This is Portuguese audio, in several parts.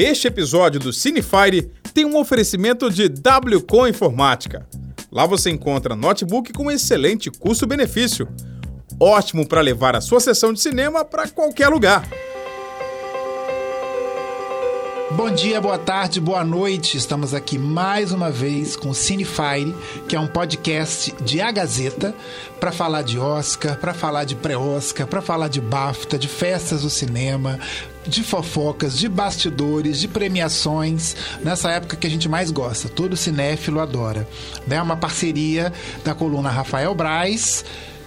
Este episódio do Cinefire tem um oferecimento de WCom Informática. Lá você encontra notebook com excelente custo-benefício. Ótimo para levar a sua sessão de cinema para qualquer lugar. Bom dia, boa tarde, boa noite. Estamos aqui mais uma vez com o Cinefire, que é um podcast de A Gazeta, para falar de Oscar, para falar de pré-Oscar, para falar de BAFTA, de festas do cinema, de fofocas, de bastidores, de premiações, nessa época que a gente mais gosta, todo cinéfilo adora. É uma parceria da coluna Rafael Braz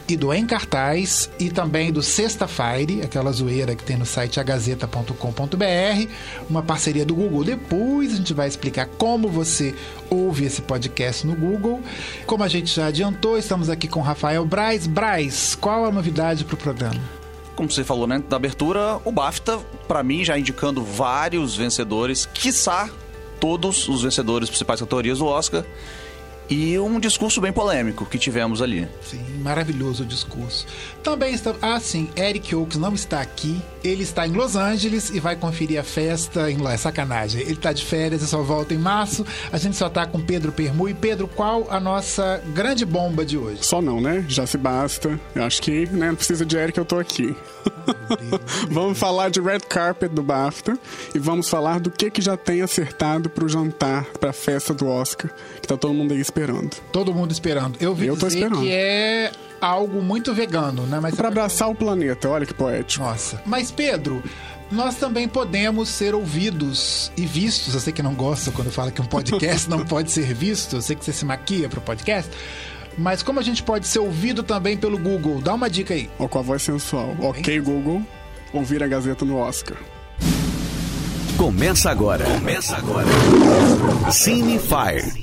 e do Em Cartaz e também do Sexta Fire, aquela zoeira que tem no site agazeta.com.br, uma parceria do Google. Depois a gente vai explicar como você ouve esse podcast no Google. Como a gente já adiantou, estamos aqui com Rafael Braz. Braz, qual a novidade para o programa? como você falou, né, da abertura, o BAFTA, para mim, já indicando vários vencedores, quiçá todos os vencedores principais categorias do Oscar e um discurso bem polêmico que tivemos ali. Sim, maravilhoso o discurso. Também está. Ah, sim, Eric Oaks não está aqui. Ele está em Los Angeles e vai conferir a festa em lá. É sacanagem. Ele está de férias e só volta em março. A gente só está com Pedro Permu. E Pedro, qual a nossa grande bomba de hoje? Só não, né? Já se basta. Eu acho que né, não precisa de Eric, eu tô aqui. vamos falar de Red Carpet do BAFTA e vamos falar do que, que já tem acertado pro jantar, pra festa do Oscar, que tá todo mundo aí esperando. Todo mundo esperando. Eu vi Eu tô dizer esperando. que é algo muito vegano, né? Mas Pra abraçar o planeta, olha que poético. Nossa. Mas, Pedro, nós também podemos ser ouvidos e vistos. Eu sei que não gosta quando fala que um podcast não pode ser visto. Eu sei que você se maquia pro podcast. Mas como a gente pode ser ouvido também pelo Google? Dá uma dica aí. Ó, com a voz sensual. Ok, Google, ouvir a Gazeta no Oscar. Começa agora. Começa agora. Cine Fire.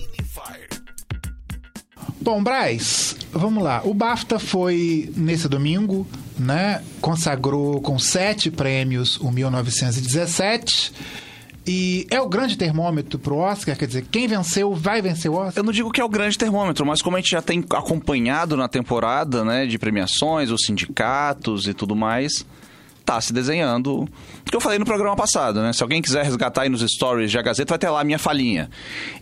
Bom, Braz, vamos lá. O BAFTA foi nesse domingo, né? Consagrou com sete prêmios o 1917. E é o grande termômetro pro Oscar, quer dizer, quem venceu vai vencer o Oscar. Eu não digo que é o grande termômetro, mas como a gente já tem acompanhado na temporada, né, de premiações, os sindicatos e tudo mais, tá se desenhando. Que eu falei no programa passado, né? Se alguém quiser resgatar aí nos stories de A Gazeta, vai ter lá a minha falinha.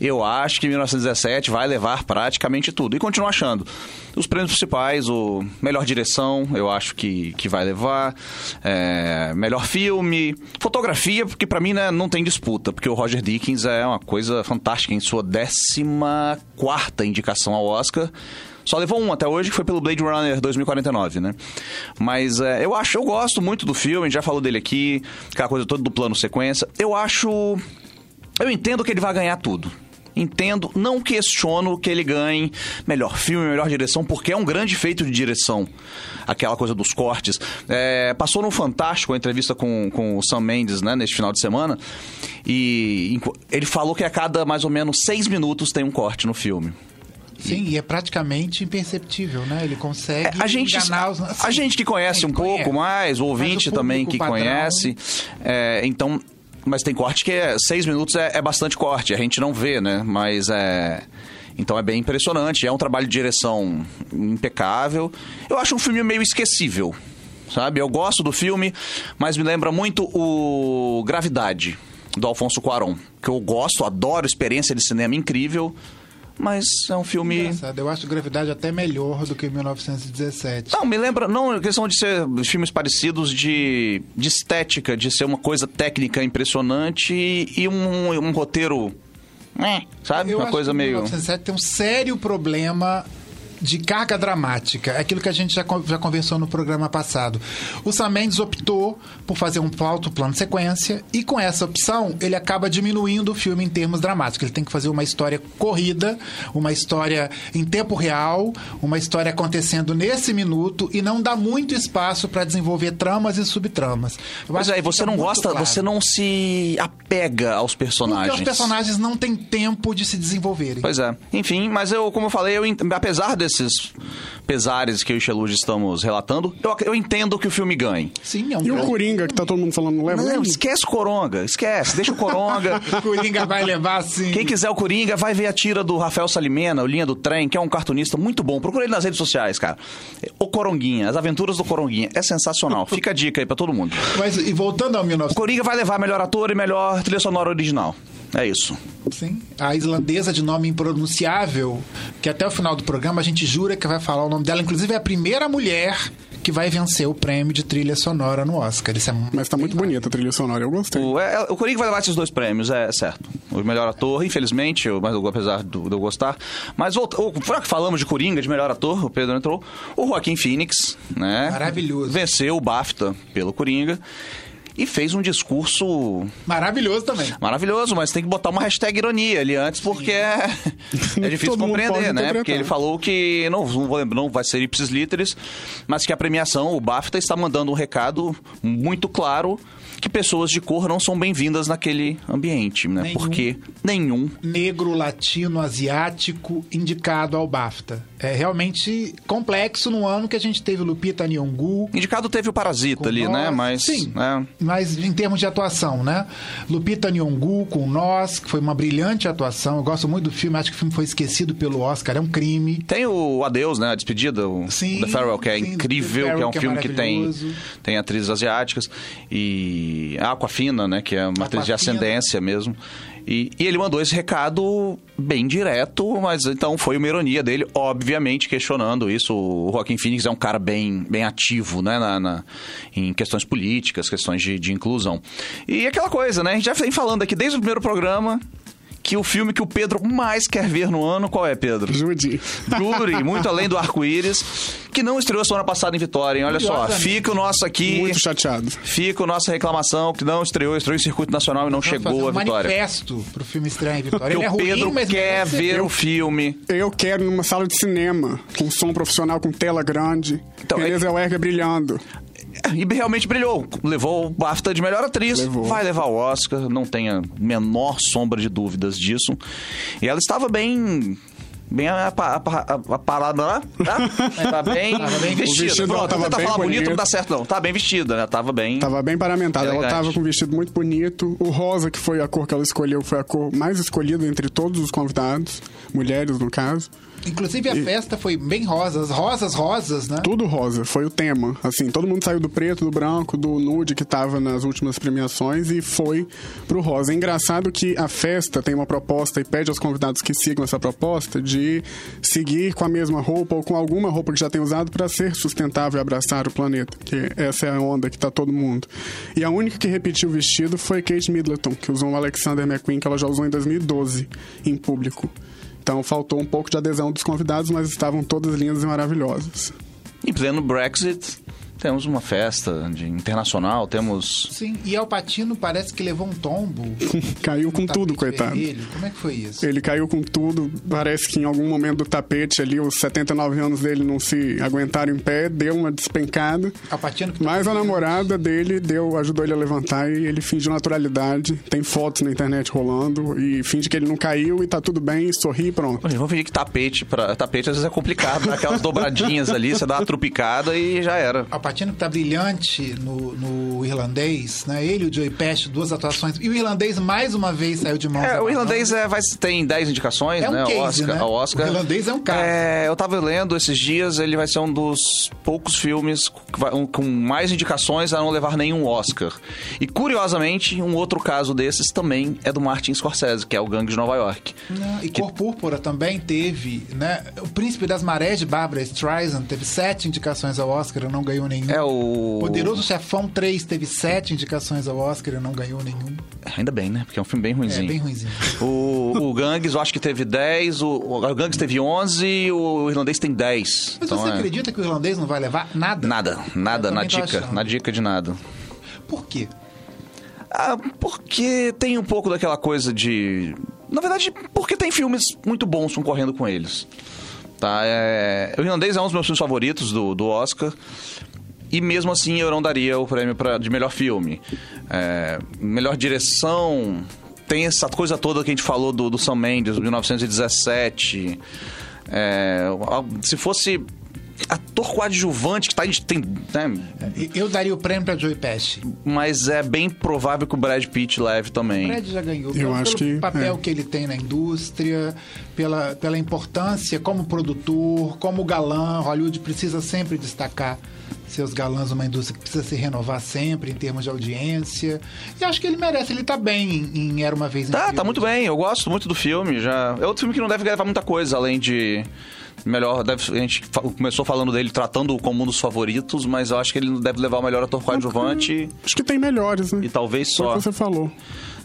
Eu acho que 1917 vai levar praticamente tudo. E continuo achando. Os prêmios principais, o melhor direção, eu acho que, que vai levar. É, melhor filme. Fotografia, porque pra mim né, não tem disputa, porque o Roger Dickens é uma coisa fantástica em sua 14 quarta indicação ao Oscar. Só levou um até hoje, que foi pelo Blade Runner 2049, né? Mas é, eu acho, eu gosto muito do filme, a gente já falou dele aqui, aquela coisa toda do plano sequência. Eu acho. Eu entendo que ele vai ganhar tudo. Entendo, não questiono que ele ganhe melhor filme, melhor direção, porque é um grande feito de direção. Aquela coisa dos cortes. É, passou no Fantástico a entrevista com, com o Sam Mendes, né, neste final de semana, e ele falou que a cada mais ou menos seis minutos tem um corte no filme. Sim, e é praticamente imperceptível, né? Ele consegue É, a gente, enganar os... a gente que conhece um pouco conhece. mais, o ouvinte o também que padrão- conhece. é, então, mas tem corte que é seis minutos é, é bastante corte, a gente não vê, né? Mas é. Então é bem impressionante, é um trabalho de direção impecável. Eu acho um filme meio esquecível, sabe? Eu gosto do filme, mas me lembra muito o Gravidade, do Alfonso Cuarón, que eu gosto, adoro, experiência de cinema incrível, mas é um filme... Engraçado, eu acho Gravidade até melhor do que 1917. Não, me lembra. Não, a questão de ser filmes parecidos de, de estética, de ser uma coisa técnica impressionante e, um, um roteiro. né, sabe? Eu uma coisa meio. 1917 tem um sério problema de carga dramática. É aquilo que a gente já, já conversou no programa passado. O Sam Mendes optou por fazer um alto plano de sequência e com essa opção ele acaba diminuindo o filme em termos dramáticos. Ele tem que fazer uma história corrida, uma história em tempo real, uma história acontecendo nesse minuto e não dá muito espaço para desenvolver tramas e subtramas. Eu Mas aí, que você não gosta, claro. você não se apega aos personagens. Porque os personagens não têm tempo de se desenvolverem. Pois é. Enfim, mas eu, como eu falei, eu, apesar desse esses pesares que eu e o Xeluge estamos relatando, eu, eu entendo que o filme ganhe. Sim, é um E o grande- Coringa, que tá todo mundo falando, não leva Não, esquece o Coronga, esquece, deixa o Coronga. O Coringa vai levar assim. Quem quiser o Coringa, vai ver a tira do Rafael Salimena, o Linha do Trem, que é um cartunista muito bom. Procura ele nas redes sociais, cara. O Coronguinha, as aventuras do Coronguinha. É sensacional. Fica a dica aí pra todo mundo. Mas, e voltando ao O 19... Coringa vai levar melhor ator e melhor trilha sonora original. É isso. Sim. A islandesa de nome impronunciável, que até o final do programa a gente jura que vai falar o nome dela. Inclusive é a primeira mulher que vai vencer o prêmio de trilha sonora no Oscar. Isso é Mas tá muito bonita a trilha sonora, eu gostei. O, é, o Coringa vai levar esses dois prêmios, é certo. O melhor ator, infelizmente, eu, mas eu- apesar do- de eu gostar. Mas volta, o, já que falamos de Coringa, de melhor ator, o Pedro entrou. O Joaquim Phoenix, né? Maravilhoso. Venceu o BAFTA pelo Coringa. E fez um discurso Maravilhoso também. maravilhoso, mas tem que botar uma hashtag ironia ali antes, porque é, é difícil compreender, né? Porque ele falou que, não, não vou lembrar, não vai ser ipsis literis, mas que a premiação, o BAFTA, está mandando um recado muito claro que pessoas de cor não são bem-vindas naquele ambiente, né? Nenhum. Porque nenhum. Negro, latino, asiático indicado ao BAFTA. É realmente complexo no ano que a gente teve Lupita Nyong'o, Indicado teve o Parasita Com ali, nós, né? Mas. sim. né? Mas em termos de atuação, né? Lupita Nyong'o com Nós, que foi uma brilhante atuação. Eu gosto muito do filme, acho que o filme foi esquecido pelo Oscar, é um crime. Tem o Adeus, né? A despedida, o Sim, The Farewell, que é sim, incrível, que é Farewell, um que é filme que tem, tem atrizes asiáticas. E a Aquafina, né? Que é uma atriz de ascendência mesmo. E, e ele mandou esse recado bem direto, mas então foi uma ironia dele, obviamente, questionando isso. O Joaquim Phoenix é um cara bem, bem ativo, né? Na, na- em questões políticas, questões de, de inclusão. E aquela coisa, né? A gente já vem falando aqui desde o primeiro programa que o filme que o Pedro mais quer ver no ano, qual é, Pedro? Judy. Jury, muito além do arco-íris, que não estreou semana passada em Vitória, hein? Olha só, fica o nosso aqui. Muito chateado. Fica a nossa reclamação que não estreou, estreou em circuito nacional e não chegou um a Vitória. manifesto pro filme estrear em Vitória. Porque Ele é o ruim, Pedro mas quer merece ser. ver o filme. Eu quero numa sala de cinema, com som profissional, com tela grande. Então, Renée é- Zellweger brilhando. E realmente brilhou. Levou o BAFTA de melhor atriz. Levou. Vai levar o Oscar, não tenha menor sombra de dúvidas disso. E ela estava bem. Bem apa- apa- apa- aparada lá. Tá? Tá bem, Tava bem vestida. vestido Pronto, tava tentar bem falar bonito bonito. não dá certo, não. Tá bem vestida, ela tava bem. Tava bem paramentada. Ela tava com um vestido muito bonito. O rosa, que foi a cor que ela escolheu, foi a cor mais escolhida entre todos os convidados. Mulheres, no caso. Inclusive a festa foi bem rosa, as rosas rosas, né? Tudo rosa, foi o tema. Assim, todo mundo saiu do preto, do branco, do nude que tava nas últimas premiações e foi pro rosa. É engraçado que a festa tem uma proposta e pede aos convidados que sigam essa proposta de seguir com a mesma roupa ou com alguma roupa que já tem usado para ser sustentável e abraçar o planeta. Que essa é a onda que tá todo mundo. E a única que repetiu o vestido foi Kate Middleton, que usou um Alexander McQueen que ela já usou em 2012 em público. Então faltou um pouco de adesão dos convidados, mas estavam todas lindas e maravilhosas. Em pleno Brexit, temos uma festa de internacional, temos. Sim, e Al Pacino parece que levou um tombo. Caiu com tudo, coitado. vermelho. Como é que foi isso? Ele caiu com tudo. Parece que em algum momento do tapete ali, os 79 anos dele não se aguentaram em pé, deu uma despencada. Al Pacino que tá Mas a namorada dele deu, ajudou ele a levantar e ele finge naturalidade. Tem fotos na internet rolando e finge que ele não caiu e tá tudo bem, sorri e pronto. Vamos fingir que tapete, pra... tapete às vezes é complicado, dá aquelas dobradinhas ali, você dá uma trupicada e já era. Pacino que tá brilhante no, no irlandês, né? Ele e o Joey Pesci, duas atuações. E o irlandês mais uma vez saiu de mãos. É, o irlandês é, vai, tem 10 indicações, É um né? case, Oscar, né? ao Oscar. O irlandês é um caso. É, eu tava lendo esses dias, ele vai ser um dos poucos filmes que com mais indicações a não levar nenhum Oscar. E curiosamente, um outro caso desses também é do Martin Scorsese, que é o Gangue de Nova York. Não, e Cor Púrpura também teve, né? O Príncipe das Marés de Barbara Streisand teve sete indicações ao Oscar não ganhou nenhum. É o. Poderoso Chefão 3 teve sete indicações ao Oscar e não ganhou nenhum. Ainda bem, né? Porque é um filme bem ruimzinho. É bem ruimzinho. O, o Gangues, eu acho que teve 10, o, o Gangues teve 11 e o irlandês tem 10. Mas Então, você é. acredita que o irlandês não vai levar nada? Nada, nada na dica, achando. na dica de nada. Por quê? Ah, porque tem um pouco daquela coisa de. Na verdade, porque tem filmes muito bons concorrendo com eles. Tá? É... O Irlandês é um dos meus filmes favoritos do, do Oscar. E mesmo assim eu não daria o prêmio pra, de melhor filme. É, melhor direção. Tem essa coisa toda que a gente falou do, do Sam Mendes, 1917. É, se fosse ator coadjuvante que tá, tem, né, Eu daria o prêmio pra Joey Pesci. mas é bem provável que o Brad Pitt leve O também. Brad já ganhou. Eu pelo acho que, papel é. que ele tem na indústria, pela, pela importância como produtor, como galã. Hollywood precisa sempre destacar seus galãs numa indústria que precisa se renovar sempre em termos de audiência. E acho que ele merece, ele tá bem em, em Era Uma Vez em Tá, tá muito bem. Eu gosto muito do filme. Já é outro filme que não deve levar muita coisa, além de melhor. Deve, a gente começou falando dele, tratando como um dos favoritos, mas eu acho que ele deve levar o melhor ator coadjuvante Acho que tem melhores, né? e talvez Foi só. que você falou.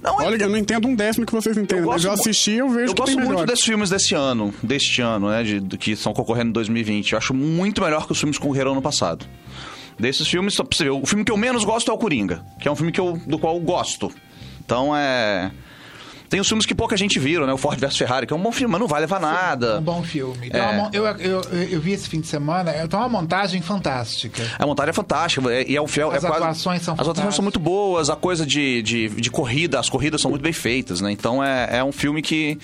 Não, é- Olha, eu não entendo um décimo que vocês entendem, mas eu mu- assisti eu vejo eu gosto muito melhores. desses filmes desse ano, deste ano, né, de, de- que estão concorrendo em 2020. Eu acho muito melhor que os filmes que concorreram ano passado. Desses filmes, só pra você ver, o filme que eu menos gosto é o Coringa, que é um filme que eu, do qual eu gosto. Então é. Tem os filmes que pouca gente viram, né? O Ford vs Ferrari, que é um bom filme, mas não vai levar É nada. um bom filme. É. mon- eu, eu, eu vi esse fim de semana, é uma montagem fantástica. A montagem é fantástica, é- e é fiel. As é quase- atuações são As atuações são muito boas, a coisa de, de, de corrida, as corridas são muito bem feitas, né? Então é, é um filme que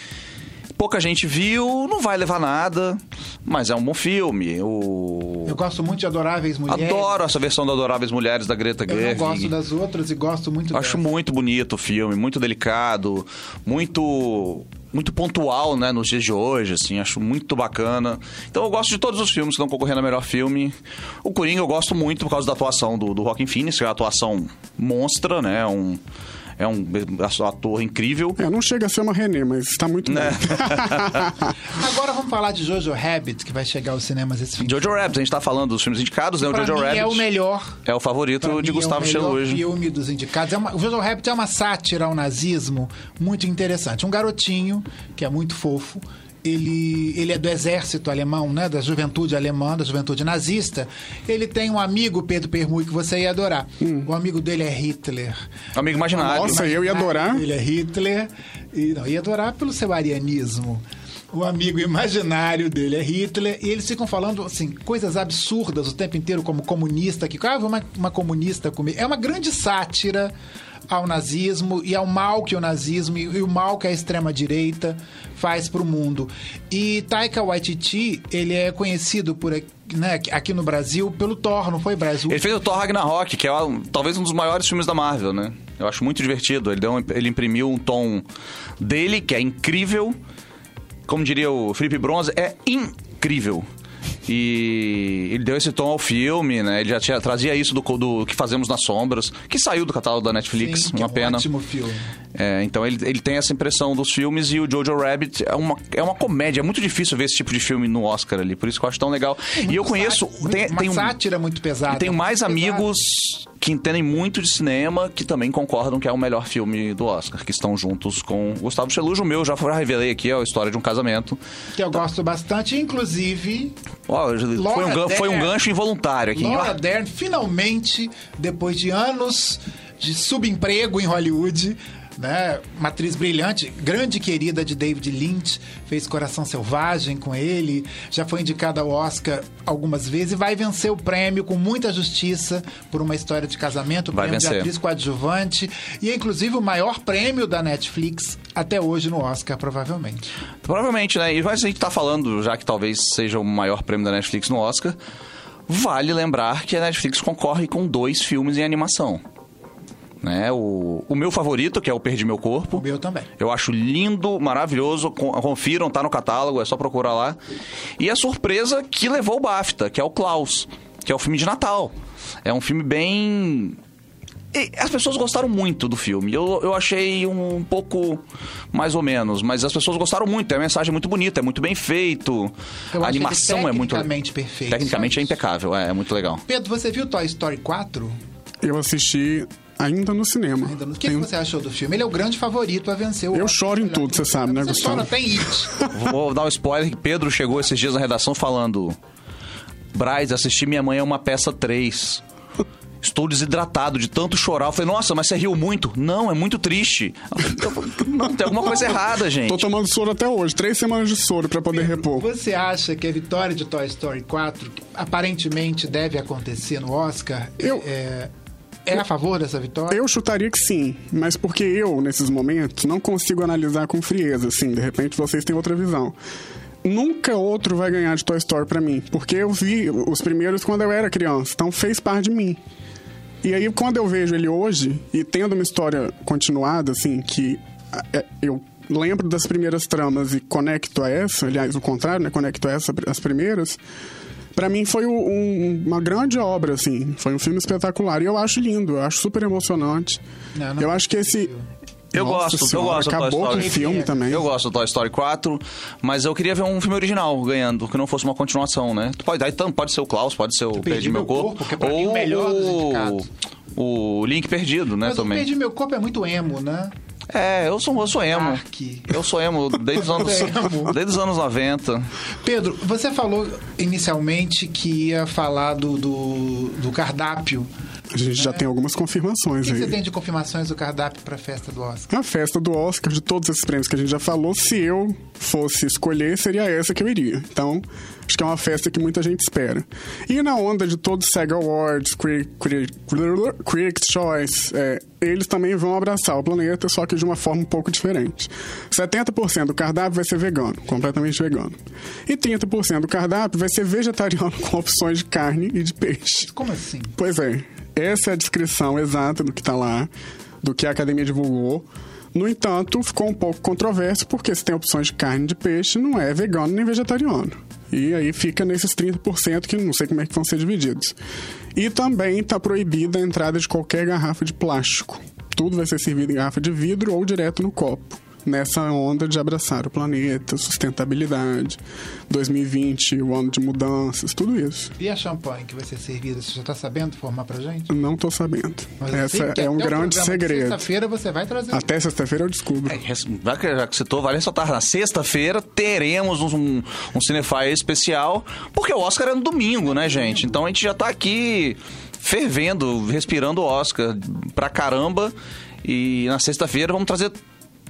pouca gente viu, não vai levar nada, mas é um bom filme. O... Eu gosto muito de Adoráveis Mulheres. Adoro essa versão do Adoráveis Mulheres da Greta Eu Gerwig. gosto das outras e gosto muito Acho dessa. muito bonito o filme, muito delicado, muito muito pontual, né, nos dias de hoje, assim, acho muito bacana. Então eu gosto de todos os filmes que estão concorrendo a melhor filme. O Coringa eu gosto muito por causa da atuação do, do Joaquin Phoenix, que é uma atuação monstra, né, um, é um ator incrível. É, não chega a ser uma René, mas tá muito Né? bem. Agora vamos falar de Jojo Rabbit, que vai chegar aos cinemas esse fim Jojo Rabbit, a gente tá falando dos filmes indicados, né, o Jojo mim Rabbit é o melhor. é o favorito Pra de mim, Gustavo é o melhor Cheluge. filme dos indicados. É uma, o Jojo Rabbit é uma sátira ao nazismo muito interessante. Um garotinho que é muito fofo. Ele, ele é do exército alemão, né? Da juventude alemã, da juventude nazista. Ele tem um amigo, Pedro Permui, que você ia adorar. O amigo dele é Hitler. Amigo imaginário. Nossa, eu ia adorar. Ele é Hitler. E não, ia adorar pelo seu arianismo. O amigo imaginário dele é Hitler. E eles ficam falando, assim, coisas absurdas o tempo inteiro, como comunista, que ah, uma, uma comunista comigo. É uma grande sátira ao nazismo e ao mal que o nazismo e, o mal que a extrema-direita faz para o mundo. E Taika Waititi, ele é conhecido por aqui, né, aqui no Brasil pelo Thor, não foi Brasil? Ele fez o Thor Ragnarok, que é talvez um dos maiores filmes da Marvel, né? Eu acho muito divertido. Ele, deu ele imprimiu um tom dele, que é incrível. Como diria o Felipe Bronze, é incrível. E ele deu esse tom ao filme, né? Ele já tinha, trazia isso do, do que fazemos nas sombras, que saiu do catálogo da Netflix, Sim, uma é um pena. ótimo filme. É, então ele, ele tem essa impressão dos filmes e o Jojo Rabbit é uma, é uma comédia. É muito difícil ver esse tipo de filme no Oscar ali, por isso que eu acho tão legal. e eu conheço. Sá- tem, uma tem um- sátira muito pesada. e tenho mais amigos que entendem muito de cinema que também concordam que é o melhor filme do Oscar, que estão juntos com Gustavo Chelujo. O meu já revelei aqui, é a história de um casamento. Que eu gosto bastante, inclusive Ó, foi, um, gan- foi um Dern. gancho involuntário aqui. Laura Dern, finalmente, depois de anos de subemprego em Hollywood, né? Uma atriz brilhante, grande querida de David Lynch, fez Coração Selvagem com ele, já foi indicada ao Oscar algumas vezes e vai vencer o prêmio com muita justiça por uma história de casamento, o Vai prêmio de vencer. atriz coadjuvante e é inclusive o maior prêmio da Netflix até hoje no Oscar, provavelmente. Provavelmente, né? E mas a gente tá falando, já que talvez seja o maior prêmio da Netflix no Oscar, vale lembrar que a Netflix concorre com dois filmes em animação. Né? O, o meu favorito, que é o Perdi Meu Corpo. O meu também. Eu acho lindo, maravilhoso. con- Confiram, tá no catálogo, é só procurar lá. E a surpresa que levou o BAFTA, que é o Klaus, que é o filme de Natal. É um filme bem. E As pessoas gostaram muito do filme. Eu, eu achei um pouco mais ou menos, mas as pessoas gostaram muito. Tem a mensagem muito bonita, é muito bem feito. Eu a animação é muito. tecnicamente perfeito, Tecnicamente é impecável, é, é muito legal. Pedro, você viu Toy Story 4? Eu assisti ainda no cinema. Ainda não- O que, que Tem- você achou do filme? Ele é o grande favorito a vencer o Eu Oscar choro em tudo, você sabe, né, Você Gustavo? chora até em It. Vou dar um spoiler que Pedro chegou esses dias na redação falando: Braz, assisti Minha Mãe é uma peça 3. Estou desidratado de tanto chorar. Eu falei, nossa, mas você riu muito? Não, é muito triste. Falei, Não, tem alguma coisa errada, gente. Tô tomando soro até hoje, três semanas de soro pra poder repor. Você acha que a vitória de Toy Story 4, que aparentemente deve acontecer no Oscar, Eu- é, é a favor dessa vitória? Eu chutaria que sim, mas porque eu, nesses momentos, não consigo analisar com frieza, assim, de repente vocês têm outra visão. nunca outro vai ganhar de Toy Story pra mim. Porque eu vi os primeiros quando eu era criança. Então fez parte de mim. E aí, quando eu vejo ele hoje, e tendo uma história continuada, assim, que é, eu lembro das primeiras tramas e conecto a essa, aliás, o contrário, né? Conecto a essa, as primeiras. Pra mim foi um- uma grande obra, assim. Foi um filme espetacular. E eu acho lindo, eu acho super emocionante. Não, não eu acho que esse. Eu Nossa gosto, eu Senhora, gosto do Toy Acabou com o Story. filme também. Eu gosto do Toy Story 4, mas eu queria ver um filme original ganhando, que não fosse uma continuação, né? Tu Pode, daí, tanto pode ser o Klaus, pode ser o Perdi, Meu Corpo, que pra mim o melhor dos indicados. o Link Perdido, né, Mas o também. Perdi Meu Corpo é muito emo, né? É, eu sou, eu sou emo. Arque. Eu sou emo desde os anos, Emo. desde os anos 90. Pedro, você falou inicialmente que ia falar do, do, do cardápio. A gente já tem algumas O confirmações que, que aí. você tem de confirmações do cardápio para a festa do Oscar? A festa do Oscar, de todos esses prêmios que a gente já falou, se eu fosse escolher, seria essa que eu iria. Então, acho que é uma festa que muita gente espera. E na onda de todos os SAG Awards, Cri- Cri- Critics' Choice, é, eles também vão abraçar o planeta, só que de uma forma um pouco diferente. 70% do cardápio vai ser vegano, completamente vegano. E 30% do cardápio vai ser vegetariano com opções de carne e de peixe. Como assim? Pois é, essa é a descrição exata do que está lá, do que a academia divulgou. No entanto, ficou um pouco controverso, porque se tem opções de carne de peixe, não é vegano nem vegetariano. E aí fica nesses 30% que não sei como é que vão ser divididos. E também está proibida a entrada de qualquer garrafa de plástico. Tudo vai ser servido em garrafa de vidro ou direto no copo. Nessa onda de abraçar o planeta, sustentabilidade, 2020, o ano de mudanças, tudo isso. E a champanhe que vai ser servida, você já está sabendo formar pra gente? Não tô sabendo. Mas Essa é um grande segredo. Sexta-feira você vai trazer. Até sexta-feira eu descubro. É, Já que, citou, vale ressaltar, na sexta-feira teremos um, um Cinefire especial, porque o Oscar é no domingo, né, gente? Então a gente já tá aqui fervendo, respirando o Oscar pra caramba. E na sexta-feira vamos trazer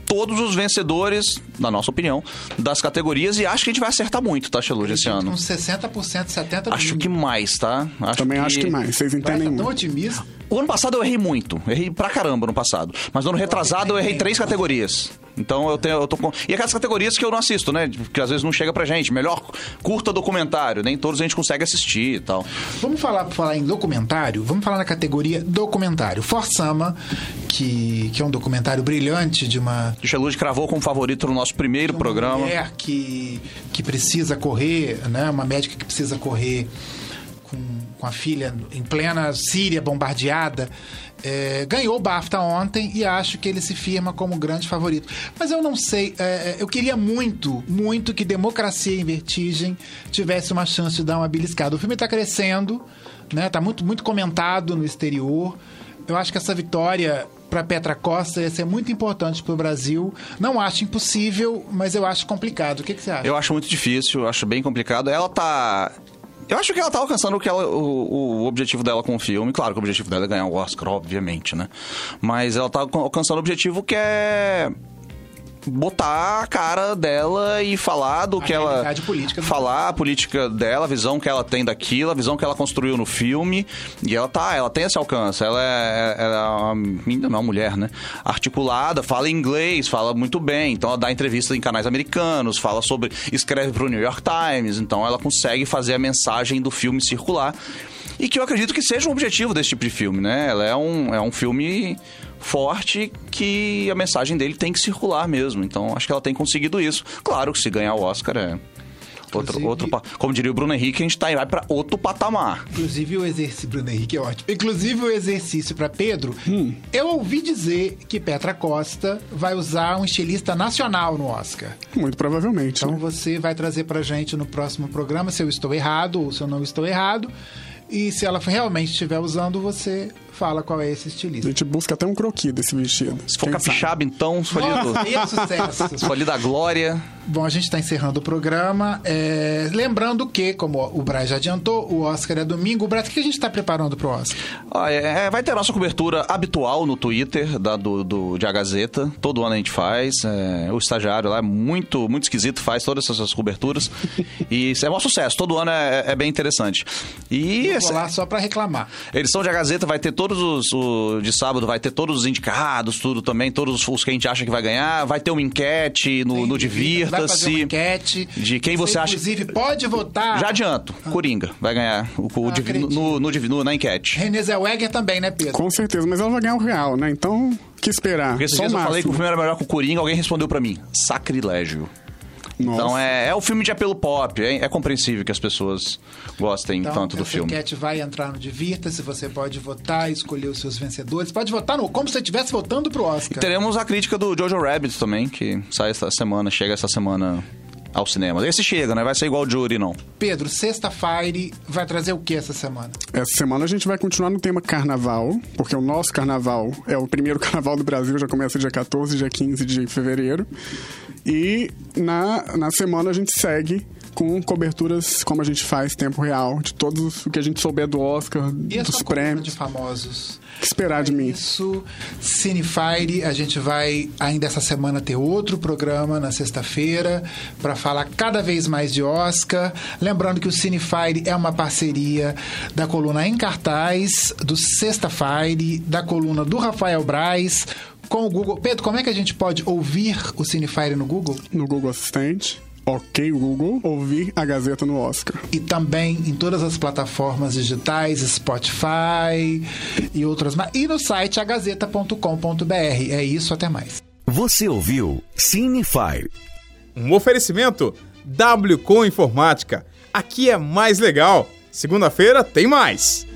todos os vencedores, na nossa opinião, das categorias. E acho que a gente vai acertar muito, tá, Xeluja, esse ano. Uns 60%, 70% Acho que mais, tá? Acho Também acho que mais. Vocês entendem estar tão muito. otimista. O ano passado eu errei muito. Errei pra caramba no passado. Mas no ano retrasado eu errei três categorias. Então eu tenho. Eu tô com... E aquelas categorias que eu não assisto, né? Que às vezes não chega pra gente. Melhor curta documentário. Nem todos a gente consegue assistir e tal. Vamos falar, falar em documentário, vamos falar na categoria documentário. Forsama, que, que é um documentário brilhante de uma O Xelude cravou como favorito no nosso primeiro uma programa. mulher que, que precisa correr, né? Uma médica que precisa correr com, a filha em plena Síria bombardeada. É, ganhou o BAFTA ontem e acho que ele se firma como grande favorito. Mas eu não sei, é, eu queria muito, muito que Democracia em Vertigem tivesse uma chance de dar uma beliscada. O filme está crescendo, né? Tá muito, muito comentado no exterior. Eu acho que essa vitória para Petra Costa ia ser muito importante para o Brasil. Não acho impossível, mas eu acho complicado. O que, que você acha? Eu acho muito difícil, acho bem complicado. Ela tá. Eu acho que ela tá alcançando o, que ela, o, o objetivo dela com o filme. Claro que o objetivo dela é ganhar o Oscar, obviamente, né? Mas ela tá alcançando o objetivo que é botar a cara dela e falar do que ela política do falar a política dela, a visão que ela tem daquilo, a visão que ela construiu no filme, e ela tá, ela tem esse alcance. Ela é, ela é uma menina, não, uma mulher, né? Articulada, fala inglês, fala muito bem, então ela dá entrevista em canais americanos, fala sobre, escreve pro New York Times, então ela consegue fazer a mensagem do filme circular. E que eu acredito que seja um objetivo desse tipo de filme, né? Ela é um, é um filme forte que a mensagem dele tem que circular mesmo. Então, acho que ela tem conseguido isso. Claro que se ganhar o Oscar é outro, Inclusive- outro como diria o Bruno Henrique, a gente tá, vai para outro patamar. Inclusive o exercício, Bruno Henrique é ótimo. Inclusive o exercício para Pedro, eu ouvi dizer que Petra Costa vai usar um estilista nacional no Oscar. Muito provavelmente. Então né? você vai trazer pra gente no próximo programa se eu estou errado ou se eu não estou errado. E se ela realmente estiver usando, você fala qual é esse A estilista. gente busca até um croquis desse vestido. Se for capixaba, então, se for ali do- Nossa, e sucesso! se for ali da Glória. Bom, a gente está encerrando o programa. É, lembrando que, como o Braz já adiantou, o Oscar é domingo. Braz, o que a gente está preparando pro Oscar? Ó, é, é, vai ter a nossa cobertura habitual no Twitter da, do, do, de A Gazeta. Todo ano a gente faz. é, o estagiário lá é muito, muito esquisito, faz todas essas coberturas. e é um sucesso. Todo ano é, é bem interessante. E Vou essa- lá só para reclamar. a edição de A Gazeta vai ter todo todos os. O, de sábado vai ter todos os indicados, tudo também, todos os que a gente acha que vai ganhar. Vai ter uma enquete no, no Vai fazer uma Divirta-se. enquete. De quem você acha- Inclusive, pode votar. Já adianto, Coringa vai ganhar o, o Ah, no, no, no- na enquete. Renê Zellweger também, né, Pedro? Com certeza, mas ela vai ganhar o real, né? Então, o que esperar? Porque esses dias eu falei que o filme era melhor que o Coringa, alguém respondeu pra mim: sacrilégio. Então é, é o filme de apelo pop, é, é compreensível que as pessoas gostem Então, tanto do filme. enquete vai entrar no Divirta-se, você pode votar, escolher os seus vencedores. Pode votar no, como se você estivesse votando pro Oscar. Teremos a crítica do Jojo Rabbit também, que sai essa semana, chega essa semana ao cinema. Esse chega, né? Vai ser igual o Jury, não. Pedro, sexta-feira vai trazer o que essa semana? Essa semana a gente vai continuar no tema carnaval, porque o nosso carnaval é o primeiro carnaval do Brasil, já começa dia 14, dia 15 de fevereiro. E na, na semana a gente segue com coberturas como a gente faz tempo real, de todos o que a gente souber do Oscar, E dos prêmios. de famosos? Esperar de É mim? Isso, Cinefire, a gente vai ainda essa semana ter outro programa na sexta-feira para falar cada vez mais de Oscar. Lembrando que o Cinefire é uma parceria da coluna em cartaz, do Sexta-Fire, da coluna do Rafael Braz com o Google. Pedro, como é que a gente pode ouvir o Cinefire no Google? No Google Assistente, ok Google, ouvir a Gazeta no Oscar. E também em todas as plataformas digitais, Spotify e outras mais. E no site agazeta.com.br. É isso, até mais. Você ouviu Cinefire. Um oferecimento W com Informática. Aqui é mais legal. Segunda-feira tem mais.